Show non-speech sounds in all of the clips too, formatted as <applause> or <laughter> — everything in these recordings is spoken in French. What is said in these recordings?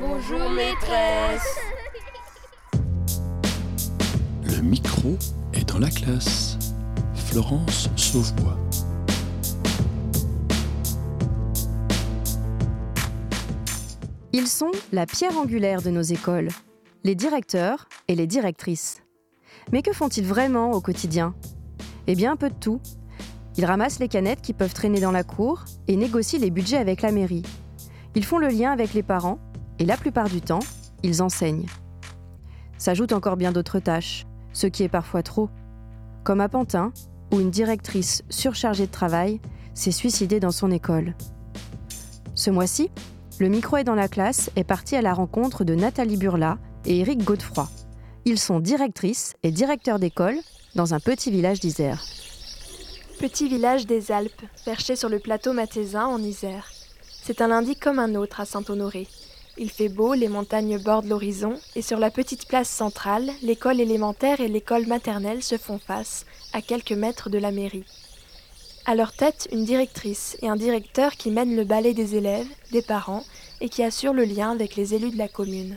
Bonjour maîtresse. Le micro est dans la classe. Florence Sauvebois. Ils sont la pierre angulaire de nos écoles, les directeurs et les directrices. Mais que font-ils vraiment au quotidien? Eh bien, un peu de tout. Ils ramassent les canettes qui peuvent traîner dans la cour et négocient les budgets avec la mairie. Ils font le lien avec les parents et la plupart du temps, ils enseignent. S'ajoutent encore bien d'autres tâches, ce qui est parfois trop. Comme à Pantin, où une directrice surchargée de travail s'est suicidée dans son école. Ce mois-ci, le micro est dans la classe est parti à la rencontre de Nathalie Burla et Éric Godefroy. Ils sont directrices et directeurs d'école dans un petit village d'Isère. Petit village des Alpes, perché sur le plateau mathésin en Isère. C'est un lundi comme un autre à Saint-Honoré. Il fait beau, les montagnes bordent l'horizon, et sur la petite place centrale, l'école élémentaire et l'école maternelle se font face, à quelques mètres de la mairie. À leur tête, une directrice et un directeur qui mènent le balai des élèves, des parents, et qui assurent le lien avec les élus de la commune.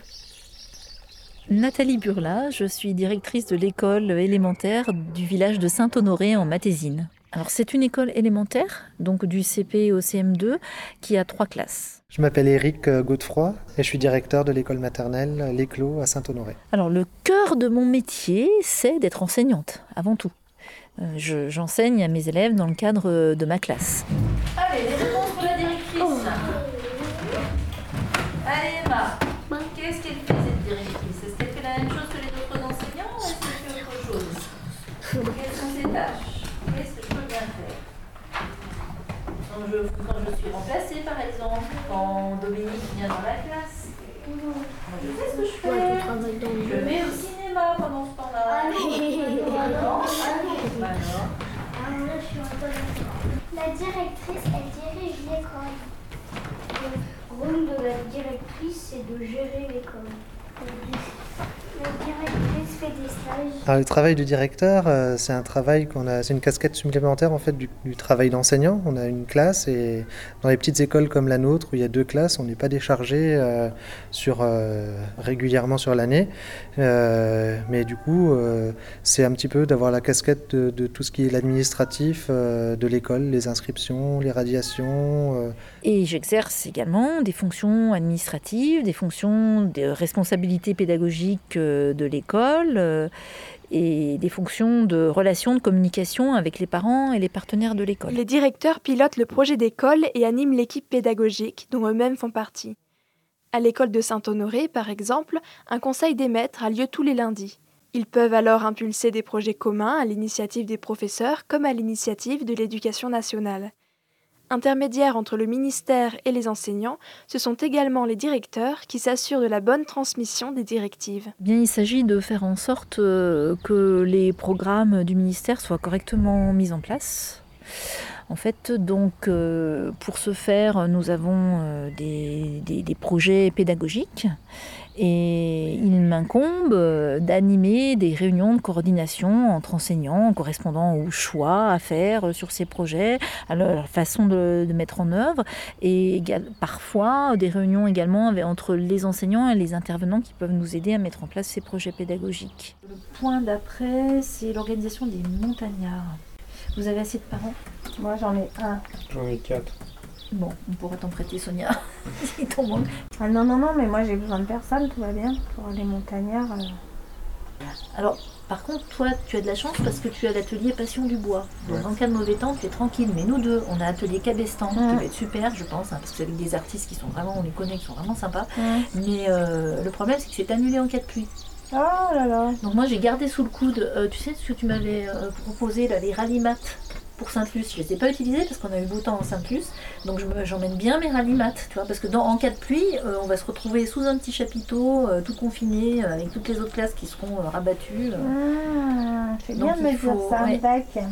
Nathalie Burla, je suis directrice de l'école élémentaire du village de Saint-Honoré en Matésine. Alors c'est une école élémentaire, donc du CP au CM2, qui a trois classes. Je m'appelle Éric Godefroy et je suis directeur de l'école maternelle L'Éclos à Saint-Honoré. Alors le cœur de mon métier, c'est d'être enseignante, avant tout. Euh, J'enseigne à mes élèves dans le cadre de ma classe. Allez, les réponses pour la directrice. Allez Emma, qu'est-ce qu'elle fait cette directrice? Est-ce qu'elle fait la même chose que les autres enseignants ou est-ce qu'elle fait autre chose? Quelles sont ses tâches Qu'est-ce que je peux bien faire quand je, quand je suis remplacée par exemple, quand Dominique vient dans la classe, moi je sais ce que je fais. Je vais au cinéma pendant ce temps-là. Alors, alors, La directrice, elle dirige l'école. Le rôle de la directrice, c'est de gérer l'école. La directrice fait des stages. Alors, le travail du directeur, euh, c'est un travail qu'on a, c'est une casquette supplémentaire en fait du, travail d'enseignant. On a une classe et dans les petites écoles comme la nôtre où il y a deux classes, on n'est pas déchargé euh, sur euh, régulièrement sur l'année. Mais du coup, c'est un petit peu d'avoir la casquette de, de tout ce qui est l'administratif de l'école, les inscriptions, les radiations. Et j'exerce également des fonctions administratives, des fonctions de responsabilité pédagogique de l'école euh, et des fonctions de relations de communication avec les parents et les partenaires de l'école. Les directeurs pilotent le projet d'école et animent l'équipe pédagogique dont eux-mêmes font partie. À l'école de Saint-Honoré, par exemple, un conseil des maîtres a lieu tous les lundis. Ils peuvent alors impulser des projets communs à l'initiative des professeurs comme à l'initiative de l'éducation nationale. Intermédiaires entre le ministère et les enseignants, ce sont également les directeurs qui s'assurent de la bonne transmission des directives. Eh Bien, il s'agit de faire en sorte euh, que les programmes du ministère soient correctement mis en place. En fait, donc, euh, pour ce faire, nous avons euh, des, projets pédagogiques et il m'incombe euh, d'animer des réunions de coordination entre enseignants en correspondant aux choix à faire euh, sur ces projets, à leur façon de, de mettre en œuvre et parfois des réunions également avec- entre les enseignants et les intervenants qui peuvent nous aider à mettre en place ces projets pédagogiques. Le point d'après, c'est l'organisation des montagnards. Vous avez assez de parents? Moi j'en ai un. J'en ai quatre. Bon, on pourra t'en prêter Sonia, <laughs> si t'en manque. Ah non, non, non, mais moi j'ai besoin de personne, tout va bien. Pour les montagnards. euh. Alors, par contre, toi, tu as de la chance parce que tu as l'atelier Passion du Bois. Donc, en cas de mauvais temps, tu es tranquille. Mais nous deux, on a atelier Cabestan, qui va être super, je pense, hein, parce que c'est avec des artistes qui sont vraiment, on les connaît, qui sont vraiment sympas. Mais euh, le problème, c'est que c'est annulé en cas de pluie. Oh là là. Donc, moi, j'ai gardé sous le coude, euh, tu sais, ce que tu m'avais euh, proposé, là, les rallymates pour Sainte-Luce. Je les ai pas utilisés parce qu'on a eu beau temps en Sainte-Luce. Donc, j'emmène bien mes rallymates, tu vois, parce que dans, en cas de pluie, euh, on va se retrouver sous un petit chapiteau, euh, tout confiné, euh, avec toutes les autres classes qui seront euh, rabattues. euh. Ah, c'est bien de me dire ça, ouais.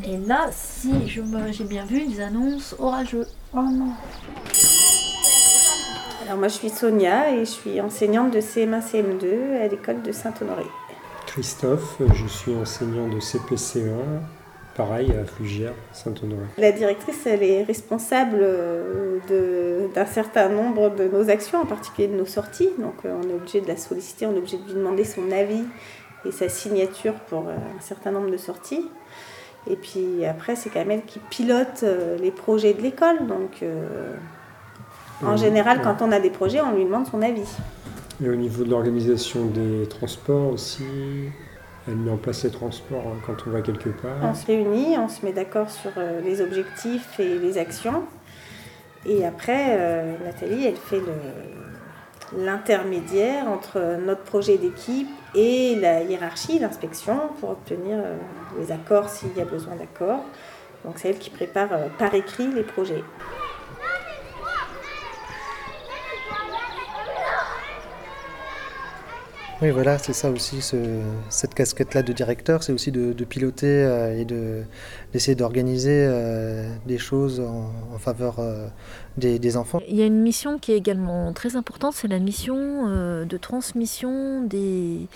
Et là, si je me- j'ai bien vu, ils annoncent orageux. Oh non. Alors moi je suis Sonia et je suis enseignante de CM1 CM2 à l'école de Saint-Honoré. Christophe, je suis enseignant de CPCE1, pareil à Flugère, Saint-Honoré. La directrice, elle est responsable euh, d'un certain nombre de nos actions, en particulier de nos sorties. Donc euh, on est obligé de la solliciter, on est obligé de lui demander son avis et sa signature pour euh, un certain nombre de sorties. Et puis après, c'est quand même elle qui pilote les projets de l'école. Donc en général, quand on a des projets, on lui demande son avis. Et au niveau de l'organisation des transports aussi, elle met en place les transports hein, quand on va quelque part. On se réunit, on se met d'accord sur euh, les objectifs et les actions. Et après, euh, Nathalie, elle fait l'intermédiaire entre notre projet d'équipe et la hiérarchie, l'inspection, pour obtenir euh, les accords s'il y a besoin d'accords. Donc c'est elle qui prépare par écrit les projets. Oui, voilà, c'est ça aussi, cette casquette-là de directeur, c'est aussi de, piloter euh, et d'essayer d'organiser euh, des choses en, faveur euh, des, enfants. Il y a une mission qui est également très importante, c'est la mission de transmission des,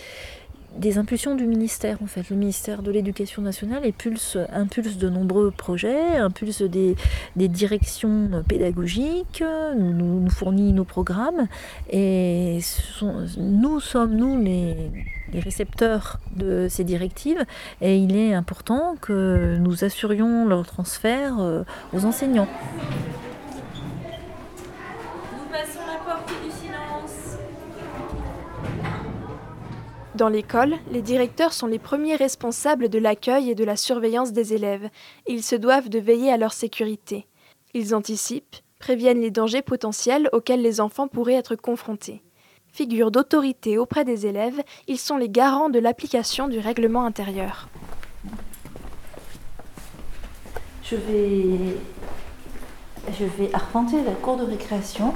des impulsions du ministère en fait. Le ministère de l'Éducation nationale impulse, impulse de nombreux projets, impulse des, directions pédagogiques, nous, nous, fournit nos programmes et nous sommes nous les, récepteurs de ces directives et il est important que nous assurions leur transfert euh, aux enseignants. Dans l'école, les directeurs sont les premiers responsables de l'accueil et de la surveillance des élèves, ils se doivent de veiller à leur sécurité. Ils anticipent, préviennent les dangers potentiels auxquels les enfants pourraient être confrontés. Figures d'autorité auprès des élèves, ils sont les garants de l'application du règlement intérieur. Je vais, je vais arpenter la cour de récréation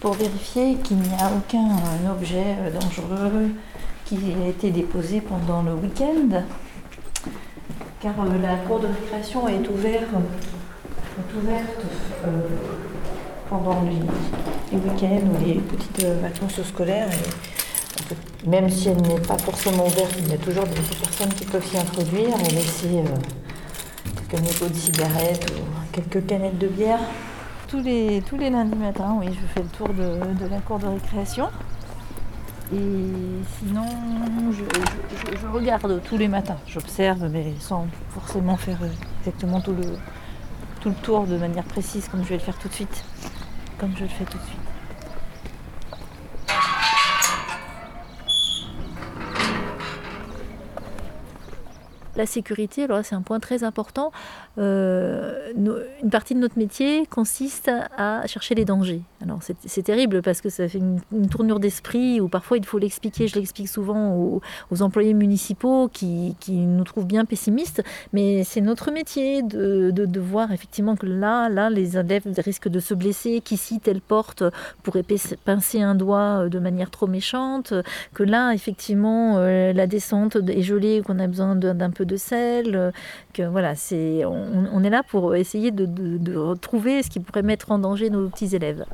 pour vérifier qu'il n'y a aucun objet dangereux, qui a été déposé pendant le week-end, car euh, la cour de récréation est ouverte, ouverte euh, pendant les, week-ends ou les petites euh, vacances scolaires. même si elle n'est pas forcément ouverte, il y a toujours des personnes qui peuvent s'y introduire et laisser quelques mégots de cigarettes ou quelques canettes de bière. Tous les, tous les lundis matins, oui, je fais le tour de la cour de récréation. Et sinon, je, regarde tous les matins, j'observe, mais sans forcément faire exactement tout le, tout le tour de manière précise comme je vais le faire tout de suite. Comme je le fais tout de suite. La sécurité, alors c'est un point très important. Euh, une partie de notre métier consiste à chercher les dangers. Alors c'est terrible parce que ça fait une, tournure d'esprit où parfois il faut l'expliquer. Je l'explique souvent aux, employés municipaux qui, nous trouvent bien pessimistes, mais c'est notre métier de, de, voir effectivement que là, là, les élèves risquent de se blesser, qu'ici telle porte pourrait pincer un doigt de manière trop méchante, que là effectivement euh, la descente est gelée, qu'on a besoin d'un peu de sel, que voilà, c'est, on, est là pour essayer de, de, retrouver ce qui pourrait mettre en danger nos petits élèves.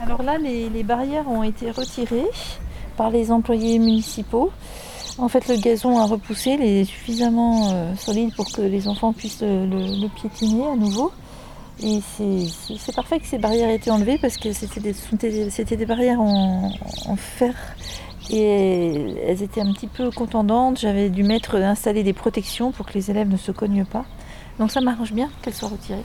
Alors là, les, barrières ont été retirées par les employés municipaux. En fait, le gazon a repoussé, il est suffisamment euh, solide pour que les enfants puissent le, piétiner à nouveau. Et c'est parfait que ces barrières aient été enlevées parce que c'était des, barrières en, en fer et elles étaient un petit peu contendantes. J'avais dû mettre, installer des protections pour que les élèves ne se cognent pas. Donc ça m'arrange bien qu'elles soient retirées.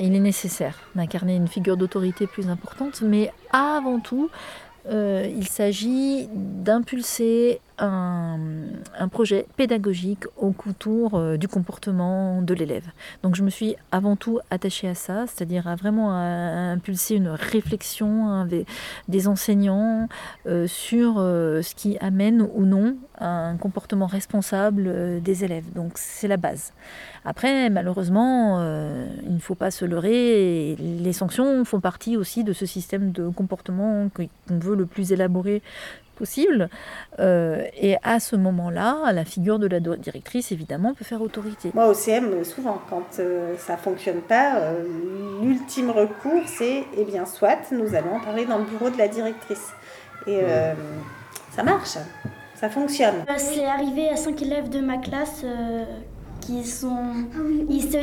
Il est nécessaire d'incarner une figure d'autorité plus importante, mais avant tout, euh, il s'agit d'impulser un, projet pédagogique au contour euh, du comportement de l'élève. Donc je me suis avant tout attachée à ça, c'est-à-dire à vraiment impulser une réflexion des, enseignants euh, sur ce qui amène ou non un comportement responsable des élèves. Donc c'est la base. Après, malheureusement, il ne faut pas se leurrer, les sanctions font partie aussi de ce système de comportement qu'on veut le plus élaboré possible. Euh, et à ce moment-là, la figure de la directrice, évidemment, peut faire autorité. Moi, au CM, souvent, quand euh, ça fonctionne pas, euh, l'ultime recours, c'est, eh bien, soit, nous allons en parler dans le bureau de la directrice. Et ça marche, ça fonctionne. C'est arrivé à cinq élèves de ma classe qui sont. Ah ils, se,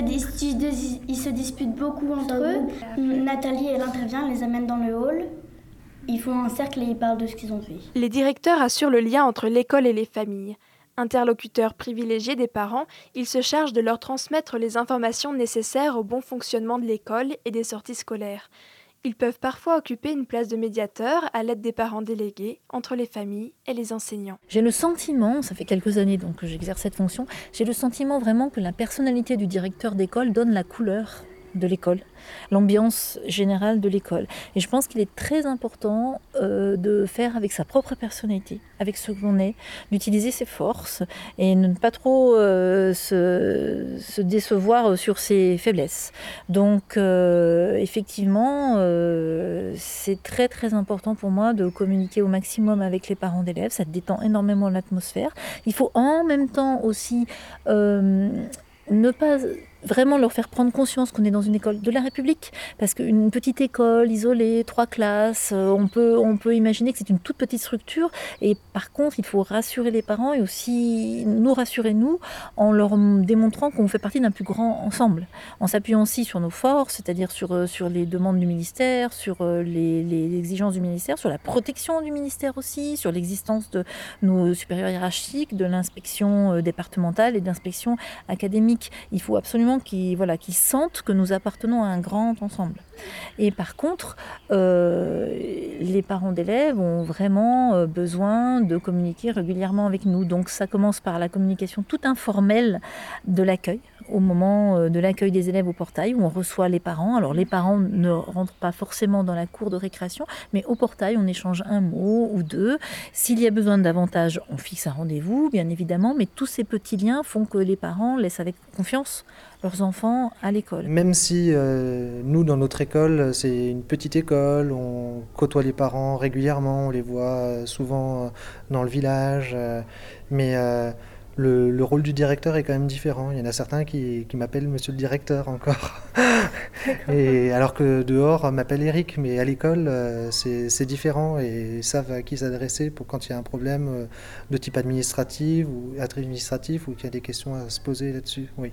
ils se disputent beaucoup entre eux. Nathalie, elle intervient, les amène dans le hall. Ils font un cercle et ils parlent de ce qu'ils ont fait. Les directeurs assurent le lien entre l'école et les familles. Interlocuteurs privilégiés des parents, ils se chargent de leur transmettre les informations nécessaires au bon fonctionnement de l'école et des sorties scolaires. Ils peuvent parfois occuper une place de médiateur à l'aide des parents délégués entre les familles et les enseignants. J'ai le sentiment, ça fait quelques années donc que j'exerce cette fonction, j'ai le sentiment vraiment que la personnalité du directeur d'école donne la couleur de l'école, l'ambiance générale de l'école. Et je pense qu'il est très important euh, de faire avec sa propre personnalité, avec ce que l'on est, d'utiliser ses forces et ne pas trop euh, se, décevoir sur ses faiblesses. Donc euh, effectivement, c'est très très important pour moi de communiquer au maximum avec les parents d'élèves, ça détend énormément l'atmosphère. Il faut en même temps aussi ne pas vraiment leur faire prendre conscience qu'on est dans une école de la République. Parce qu'une petite école isolée, trois classes, euh, on peut, on peut imaginer que c'est une toute petite structure. Et par contre, il faut rassurer les parents et aussi nous rassurer, nous, en leur démontrant qu'on fait partie d'un plus grand ensemble. En s'appuyant aussi sur nos forces, c'est-à-dire sur, euh, sur les demandes du ministère, sur euh, les, les exigences du ministère, sur la protection du ministère aussi, sur l'existence de nos supérieurs hiérarchiques, de l'inspection départementale et d'inspection académique. Il faut absolument qui, voilà, qui sentent que nous appartenons à un grand ensemble. Et par contre, euh, les parents d'élèves ont vraiment euh, besoin de communiquer régulièrement avec nous. Donc ça commence par la communication toute informelle de l'accueil, au moment euh, de l'accueil des élèves au portail, où on reçoit les parents. Alors les parents ne rentrent pas forcément dans la cour de récréation, mais au portail, on échange un mot ou deux. S'il y a besoin de davantage, on fixe un rendez-vous, bien évidemment, mais tous ces petits liens font que les parents laissent avec confiance leurs enfants à l'école. Même si euh, nous, dans notre école, c'est une petite école, on côtoie les parents régulièrement, on les voit euh, souvent euh, dans le village, mais le, rôle du directeur est quand même différent. Il y en a certains qui, m'appellent monsieur le directeur encore. et alors que dehors, m'appelle Eric, mais à l'école, c'est différent et ils savent à qui s'adresser pour quand il y a un problème de type administratif ou administratif ou qu'il y a des questions à se poser là-dessus. Oui.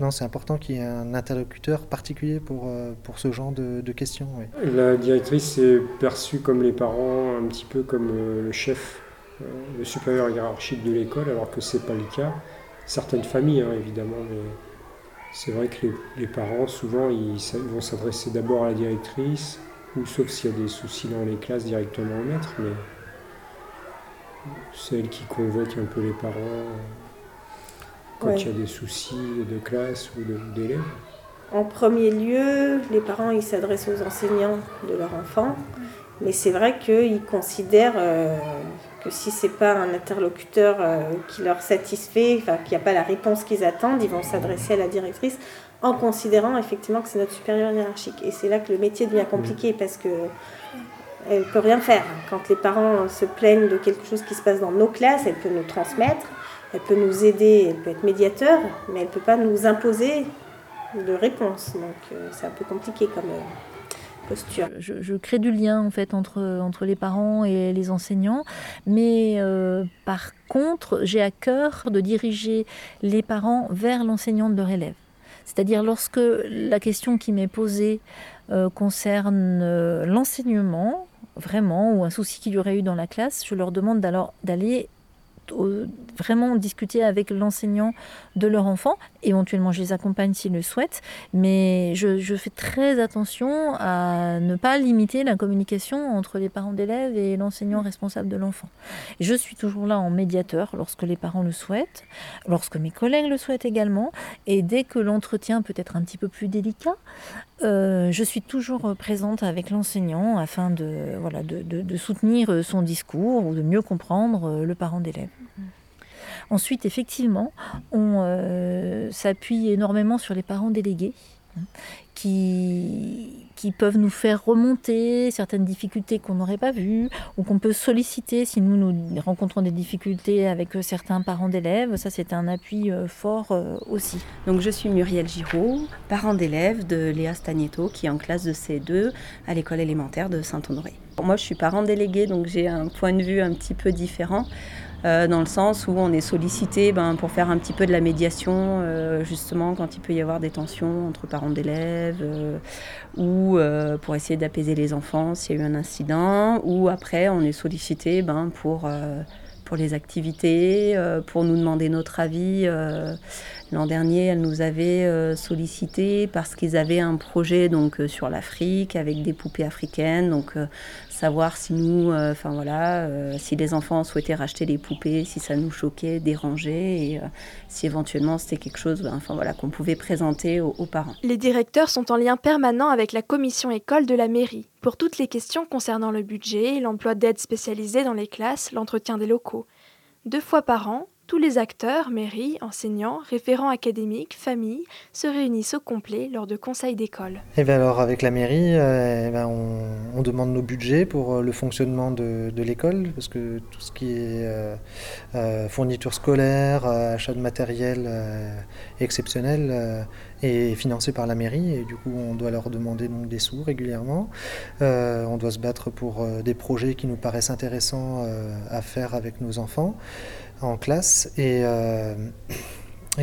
Non, c'est important qu'il y ait un interlocuteur particulier pour, euh, pour ce genre de, questions. La directrice est perçue comme les parents, un petit peu comme euh, le chef, euh, le supérieur hiérarchique de l'école, alors que ce n'est pas le cas. Certaines familles, hein, évidemment, mais c'est vrai que les, parents, souvent, ils, vont s'adresser d'abord à la directrice, ou sauf s'il y a des soucis dans les classes, directement au maître, mais c'est elle qui convoque un peu les parents quand il y a des soucis de classe ou d'élèves En premier lieu, les parents ils s'adressent aux enseignants de leur enfant, mais c'est vrai qu'ils considèrent euh, que si c'est pas un interlocuteur euh, qui leur satisfait, qu'il n'y a pas la réponse qu'ils attendent, ils vont s'adresser à la directrice en considérant effectivement que c'est notre supérieur hiérarchique. Et c'est là que le métier devient compliqué parce que elle peut rien faire. Quand les parents se plaignent de quelque chose qui se passe dans nos classes, elle peut nous transmettre elle peut nous aider, elle peut être médiateur, mais elle ne peut pas nous imposer de réponse. Donc euh, c'est un peu compliqué comme euh, Je, crée du lien en fait entre, entre les parents et les enseignants, mais euh, par contre j'ai à cœur de diriger les parents vers l'enseignant de leur élève. C'est-à-dire lorsque la question qui m'est posée concerne l'enseignement, vraiment, ou un souci qu'il y aurait eu dans la classe, je leur demande d'aller vraiment discuter avec l'enseignant de leur enfant. Éventuellement, je les accompagne s'ils le souhaitent, mais je, fais très attention à ne pas limiter la communication entre les parents d'élèves et l'enseignant responsable de l'enfant. Je suis toujours là en médiateur lorsque les parents le souhaitent, lorsque mes collègues le souhaitent également, et dès que l'entretien peut être un petit peu plus délicat, euh, je suis toujours présente avec l'enseignant afin de, voilà, de, de, soutenir son discours ou de mieux comprendre le parent d'élève. Ensuite, effectivement, on euh, s'appuie énormément sur les parents délégués hein, qui, qui peuvent nous faire remonter certaines difficultés qu'on n'aurait pas vues ou qu'on peut solliciter si nous, nous rencontrons des difficultés avec certains parents d'élèves. Ça, c'est un appui fort aussi. Donc, je suis Muriel Giraud, parent d'élève de Léa Stagnetto qui est en classe de C2 à l'école élémentaire de Saint-Honoré. Moi, je suis parent délégué, donc j'ai un point de vue un petit peu différent. Euh, dans le sens où on est sollicité ben, pour faire un petit peu de la médiation, euh, justement quand il peut y avoir des tensions entre parents d'élèves, euh, ou pour essayer d'apaiser les enfants s'il y a eu un incident, ou après on est sollicité ben, pour, pour les activités, pour nous demander notre avis. L'an dernier, elle nous avait sollicité parce qu'ils avaient un projet donc sur l'Afrique avec des poupées africaines. Donc savoir si nous, euh, enfin voilà, euh, si les enfants souhaitaient racheter les poupées, si ça nous choquait, dérangeait, et euh, si éventuellement c'était quelque chose, ben, enfin voilà, qu'on pouvait présenter aux, aux parents. Les directeurs sont en lien permanent avec la commission école de la mairie pour toutes les questions concernant le budget, l'emploi d'aides spécialisées dans les classes, l'entretien des locaux. Deux fois par an, tous les acteurs, mairies, enseignants, référents académiques, familles, se réunissent au complet lors de conseils d'école. Et eh alors avec la mairie, euh, eh ben, on, demande nos budgets pour euh, le fonctionnement de, l'école, parce que tout ce qui est euh, fourniture scolaire, achat de matériel exceptionnel est financé par la mairie, et du coup on doit leur demander des sous régulièrement. on doit se battre pour des projets qui nous paraissent intéressants à faire avec nos enfants en classe. Et, euh,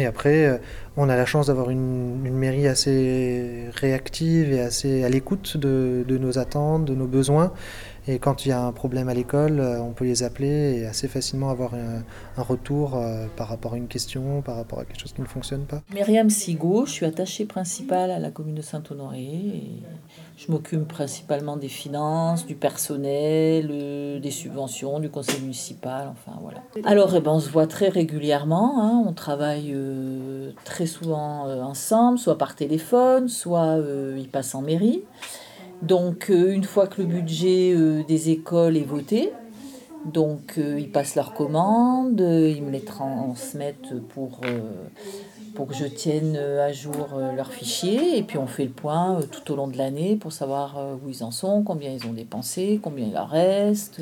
après, euh, on a la chance d'avoir une, mairie assez réactive et assez à l'écoute de, nos attentes, de nos besoins. Et quand il y a un problème à l'école, euh, on peut les appeler et assez facilement avoir un, retour euh, par rapport à une question, par rapport à quelque chose qui ne fonctionne pas. Myriam Sigo, je suis attachée principale à la commune de Saint-Honoré. Je m'occupe principalement des finances, du personnel, euh, des subventions, du conseil municipal, enfin voilà. Alors, eh ben, on se voit très régulièrement, hein. on travaille très souvent ensemble, soit par téléphone, soit il passe en mairie. Donc euh, une fois que le budget euh, des écoles est voté, donc euh, ils passent leurs commandes, ils me les transmettent pour, pour que je tienne à jour leurs fichiers et puis on fait le point tout au long de l'année pour savoir où ils en sont, combien ils ont dépensé, combien il leur reste.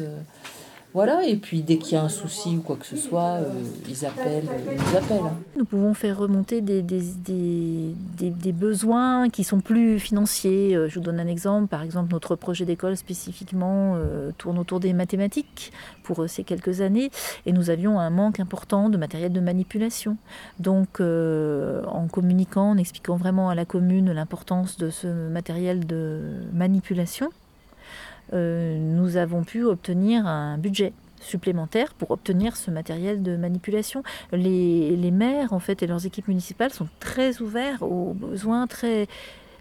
Voilà, et puis dès qu'il y a un souci ou quoi que ce soit, euh, ils appellent, ils appellent. Hein. Nous pouvons faire remonter des, des, des, des, besoins qui sont plus financiers. Euh, je vous donne un exemple. Par exemple, notre projet d'école spécifiquement euh, tourne autour des mathématiques pour ces quelques années, et nous avions un manque important de matériel de manipulation. Donc, en communiquant, en expliquant vraiment à la commune l'importance de ce matériel de manipulation, euh, nous avons pu obtenir un budget supplémentaire pour obtenir ce matériel de manipulation. Les, les, maires en fait et leurs équipes municipales sont très ouverts aux besoins, très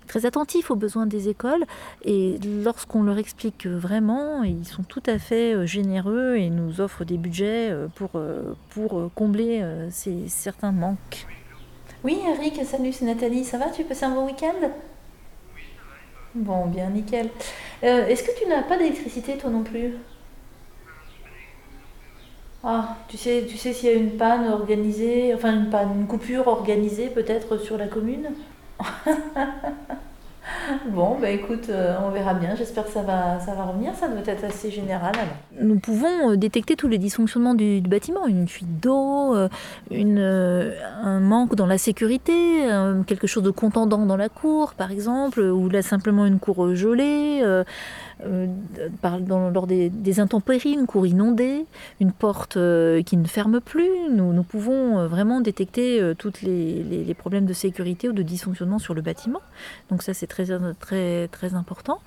très attentifs aux besoins des écoles et lorsqu'on leur explique vraiment, ils sont tout à fait euh, généreux et nous offrent des budgets euh, pour, pour combler ces certains manques. Oui, Eric, salut, c'est Nathalie, ça va? Tu passes un bon week-end? Bon, bien, nickel. Euh, est-ce que tu n'as pas d'électricité, toi non plus? Ah, tu sais, tu sais s'il y a une panne organisée, enfin une panne, une coupure organisée peut-être sur la commune? <laughs> <laughs> Bon, bah écoute, euh, on verra bien. J'espère que ça va, ça va revenir. Ça doit être assez général. Nous pouvons euh, détecter tous les dysfonctionnements du, bâtiment. Une fuite d'eau, euh, un manque dans la sécurité, quelque chose de contendant dans la cour, par exemple, ou simplement une cour gelée. Euh, par, lors des, intempéries, une cour inondée, une porte euh, qui ne ferme plus. Nous, nous pouvons euh, vraiment détecter tous les, les, problèmes de sécurité ou de dysfonctionnement sur le bâtiment. Donc ça, c'est très, très, très important.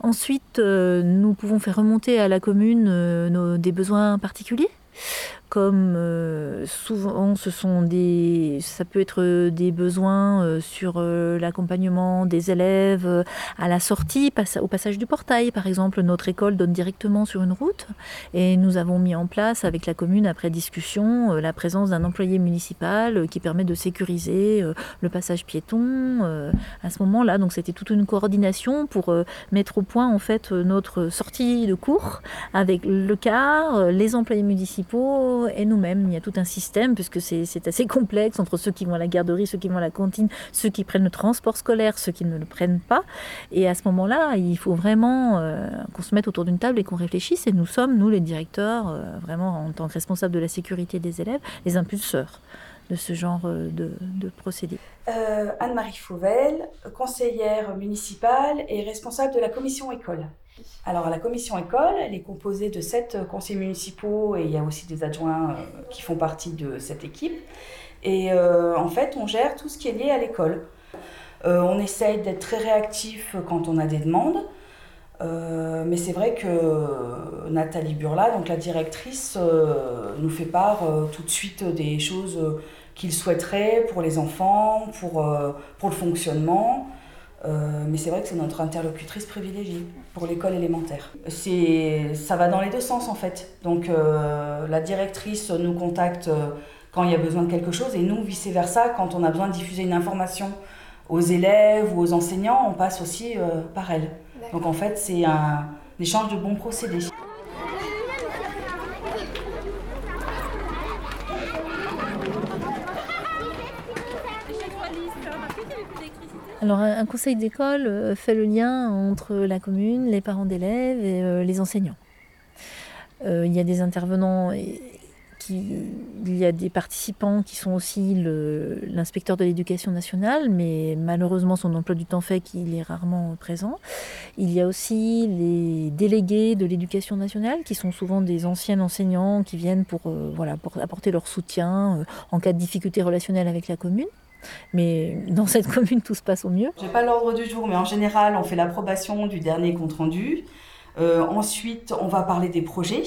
Ensuite, nous pouvons faire remonter à la commune nos, des besoins particuliers comme euh, souvent ce sont des ça peut être des besoins euh, sur euh, l'accompagnement des élèves à la sortie au passage du portail. Par exemple notre école donne directement sur une route et nous avons mis en place avec la commune après discussion la présence d'un employé municipal qui permet de sécuriser le passage piéton à ce moment-là. Donc c'était toute une coordination pour mettre au point en fait notre sortie de cours avec le car les employés municipaux et nous-mêmes. Il y a tout un système, puisque c'est assez complexe entre ceux qui vont à la garderie, ceux qui vont à la cantine, ceux qui prennent le transport scolaire, ceux qui ne le prennent pas. Et à ce moment-là, il faut vraiment euh, qu'on se mette autour d'une table et qu'on réfléchisse. Et nous sommes, nous les directeurs, euh, vraiment en tant que responsables de la sécurité des élèves, les impulseurs de ce genre euh, de, procédé. Anne-Marie Fauvel, conseillère municipale et responsable de la commission école. Alors la commission école, elle est composée de sept conseillers municipaux et il y a aussi des adjoints euh, qui font partie de cette équipe. Et en fait, on gère tout ce qui est lié à l'école. on essaye d'être très réactif quand on a des demandes. mais c'est vrai que Nathalie Burla, donc la directrice, nous fait part tout de suite des choses qu'ils souhaiteraient pour les enfants, pour, euh, pour le fonctionnement. Euh, mais c'est vrai que c'est notre interlocutrice privilégiée pour l'école élémentaire. C'est, ça va dans les deux sens en fait. Donc euh, la directrice nous contacte quand il y a besoin de quelque chose et nous vice-versa quand on a besoin de diffuser une information aux élèves ou aux enseignants, on passe aussi par elle. Donc en fait c'est un échange de bons procédés. Alors un conseil d'école euh, fait le lien entre la commune, les parents d'élèves et euh, les enseignants. Euh, il y a des intervenants, il y a des participants qui sont aussi l'inspecteur de l'éducation nationale, mais malheureusement son emploi du temps fait qu'il est rarement présent. Il y a aussi les délégués de l'éducation nationale qui sont souvent des anciens enseignants qui viennent pour, voilà, pour apporter leur soutien en cas de difficulté relationnelle avec la commune. Mais dans cette <laughs> commune, tout se passe au mieux. J'ai pas l'ordre du jour, mais en général, on fait l'approbation du dernier compte rendu. Euh, ensuite, on va parler des projets,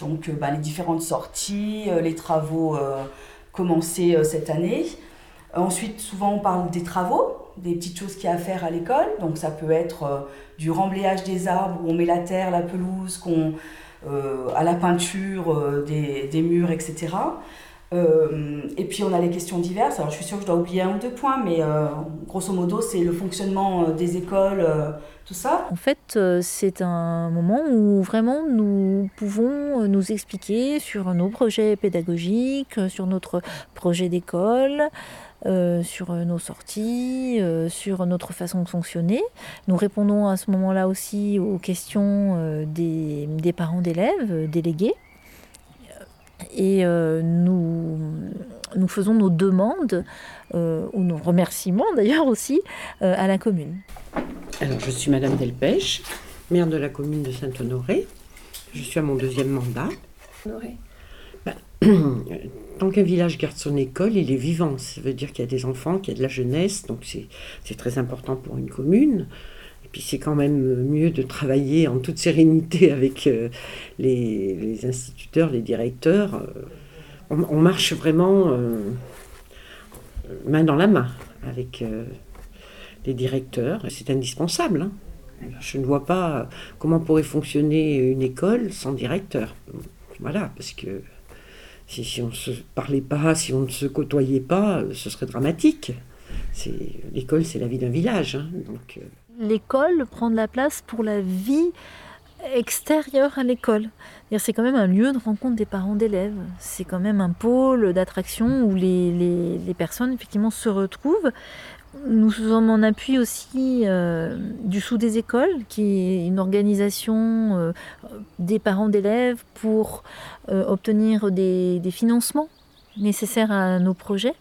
donc euh, bah, les différentes sorties, euh, les travaux commencés cette année. Ensuite, souvent, on parle des travaux, des petites choses qu'il y a à faire à l'école. Donc, ça peut être du remblayage des arbres, où on met la terre, la pelouse, à la peinture des murs, etc. Euh, et puis on a les questions diverses. Alors je suis sûre que je dois oublier un ou deux points, mais euh, grosso modo c'est le fonctionnement euh, des écoles, tout ça. En fait, c'est un moment où vraiment nous pouvons nous expliquer sur nos projets pédagogiques, sur notre projet d'école. sur nos sorties, sur notre façon de fonctionner. Nous répondons à ce moment-là aussi aux questions des, des parents d'élèves délégués et euh, nous, nous faisons nos demandes, euh, ou nos remerciements d'ailleurs aussi, euh, à la commune. Alors, je suis Madame Delpech, maire de la commune de Saint-Honoré. Je suis à mon deuxième mandat. Honoré. Ben, <clears throat> tant qu'un village garde son école, il est vivant. Ça veut dire qu'il y a des enfants, qu'il y a de la jeunesse, donc c'est très important pour une commune. Puis c'est quand même mieux de travailler en toute sérénité <laughs> avec euh, les, instituteurs, les directeurs. Euh, on, marche vraiment euh, main dans la main avec les directeurs. C'est indispensable. Hein. Je ne vois pas comment pourrait fonctionner une école sans directeur. Voilà, parce que si, on ne se parlait pas, si on ne se côtoyait pas, ce serait dramatique. L'école, c'est la vie d'un village. Hein. donc, l'école prend la place pour la vie extérieure à l'école. C'est quand même un lieu de rencontre des parents d'élèves. C'est quand même un pôle d'attraction où les, personnes effectivement se retrouvent. Nous sommes en appui aussi euh, du Sous des écoles, qui est une organisation euh, des parents d'élèves pour euh, obtenir des financements nécessaires à nos projets.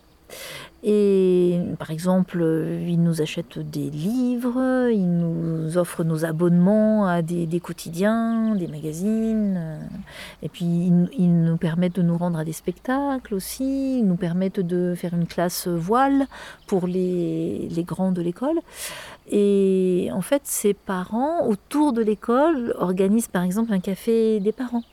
Et par exemple, ils nous achètent des livres, ils nous offrent nos abonnements à des, quotidiens, des magazines. Et puis ils, nous permettent de nous rendre à des spectacles aussi, ils nous permettent de faire une classe voile pour les, les grands de l'école. Et en fait, ces parents, autour de l'école, organisent par exemple un café des parents.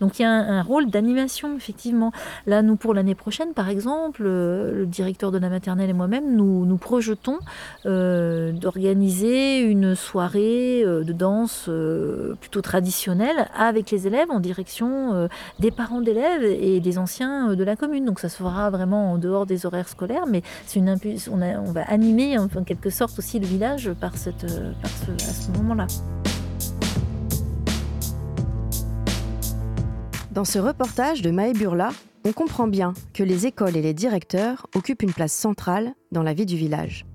Donc il y a un, rôle d'animation, effectivement. Là, nous, pour l'année prochaine, par exemple, euh, le directeur de la maternelle et moi-même, nous, projetons euh, d'organiser une soirée euh, de danse plutôt traditionnelle avec les élèves en direction des parents d'élèves et des anciens de la commune. Donc ça se fera vraiment en dehors des horaires scolaires, mais c'est une on, on, va animer en quelque sorte aussi le village par, à ce moment-là. Dans ce reportage de Maë Burla, on comprend bien que les écoles et les directeurs occupent une place centrale dans la vie du village.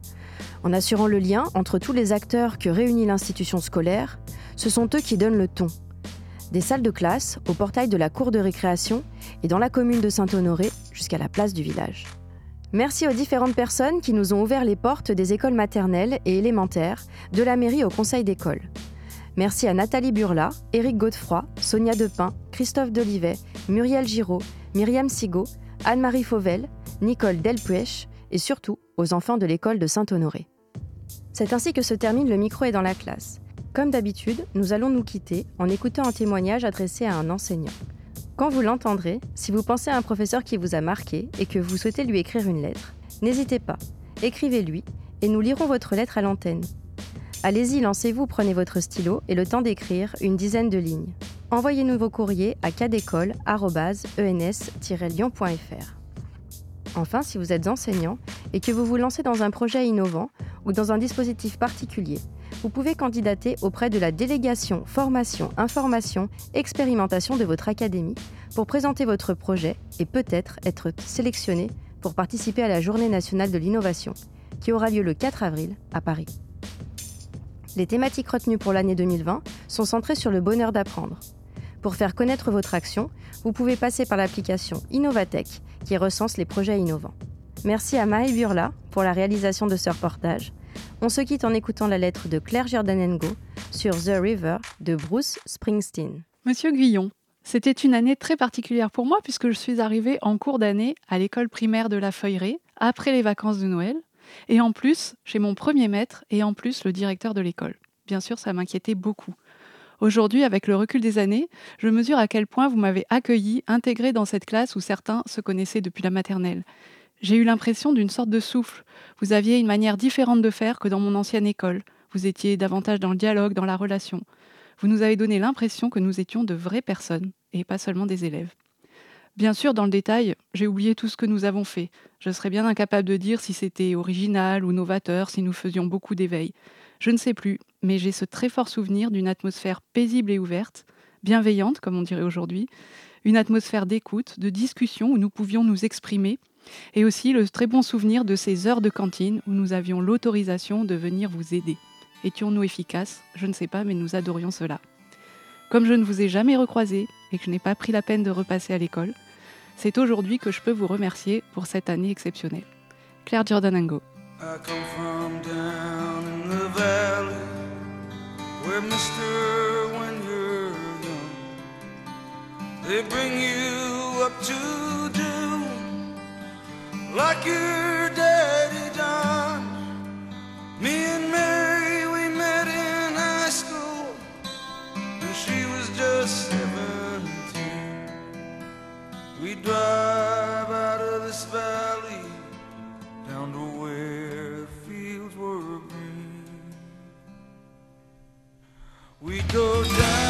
En assurant le lien entre tous les acteurs que réunit l'institution scolaire, ce sont eux qui donnent le ton. Des salles de classe au portail de la cour de récréation et dans la commune de Saint-Honoré jusqu'à la place du village. Merci aux différentes personnes qui nous ont ouvert les portes des écoles maternelles et élémentaires, de la mairie au conseil d'école. Merci à Nathalie Burla, Éric Godefroy, Sonia Depin, Christophe Dolivet, Muriel Giraud, Myriam Sigaud, Anne-Marie Fauvel, Nicole Delpuech et surtout aux enfants de l'école de Saint-Honoré. C'est ainsi que se termine le micro est dans la classe. Comme d'habitude, nous allons nous quitter en écoutant un témoignage adressé à un enseignant. Quand vous l'entendrez, si vous pensez à un professeur qui vous a marqué et que vous souhaitez lui écrire une lettre, n'hésitez pas, écrivez-lui et nous lirons votre lettre à l'antenne. Allez-y, lancez-vous, prenez votre stylo et le temps d'écrire une dizaine de lignes. Envoyez-nous vos courriers à cadécole.ens-lyon.fr. Enfin, si vous êtes enseignant et que vous vous lancez dans un projet innovant ou dans un dispositif particulier, vous pouvez candidater auprès de la délégation formation, information, expérimentation de votre académie pour présenter votre projet et peut-être être sélectionné pour participer à la Journée nationale de l'innovation qui aura lieu le 4 avril à Paris. Les thématiques retenues pour l'année 2020 sont centrées sur le bonheur d'apprendre. Pour faire connaître votre action, vous pouvez passer par l'application Innovatech qui recense les projets innovants. Merci à Maë Burla pour la réalisation de ce reportage. On se quitte en écoutant la lettre de Claire Giordanengo sur The River de Bruce Springsteen. Monsieur Guillon, c'était une année très particulière pour moi puisque je suis arrivée en cours d'année à l'école primaire de la Feuilleraie après les vacances de Noël et en plus chez mon premier maître et en plus le directeur de l'école. Bien sûr, ça m'inquiétait beaucoup. Aujourd'hui, avec le recul des années, je mesure à quel point vous m'avez accueilli, intégré dans cette classe où certains se connaissaient depuis la maternelle. J'ai eu l'impression d'une sorte de souffle. Vous aviez une manière différente de faire que dans mon ancienne école. Vous étiez davantage dans le dialogue, dans la relation. Vous nous avez donné l'impression que nous étions de vraies personnes et pas seulement des élèves. Bien sûr, dans le détail, j'ai oublié tout ce que nous avons fait. Je serais bien incapable de dire si c'était original ou novateur, si nous faisions beaucoup d'éveil. Je ne sais plus, mais j'ai ce très fort souvenir d'une atmosphère paisible et ouverte, bienveillante, comme on dirait aujourd'hui, une atmosphère d'écoute, de discussion où nous pouvions nous exprimer, et aussi le très bon souvenir de ces heures de cantine où nous avions l'autorisation de venir vous aider. Étions-nous efficaces? Je ne sais pas, mais nous adorions cela. Comme je ne vous ai jamais recroisé et que je n'ai pas pris la peine de repasser à l'école, c'est aujourd'hui que je peux vous remercier pour cette année exceptionnelle. Claire Giordanango. They just seventeen. We drive out of this valley down to where the fields were green. We go down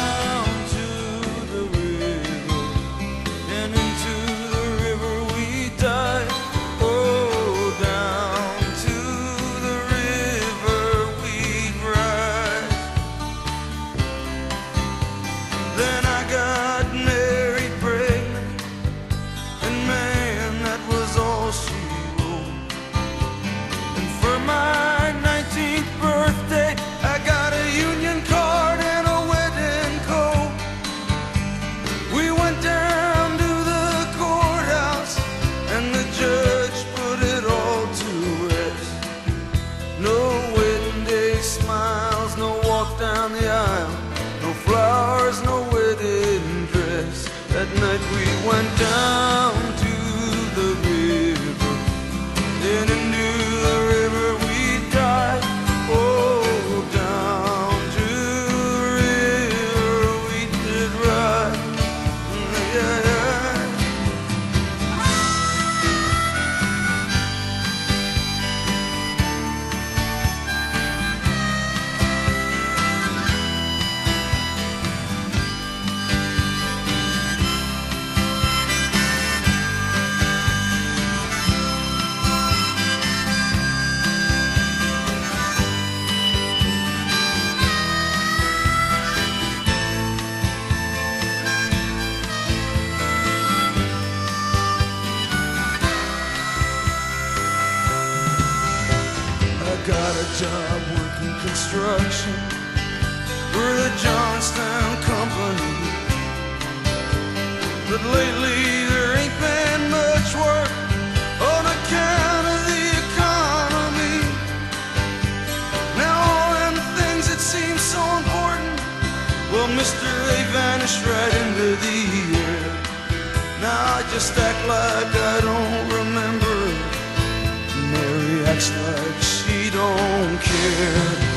don't care.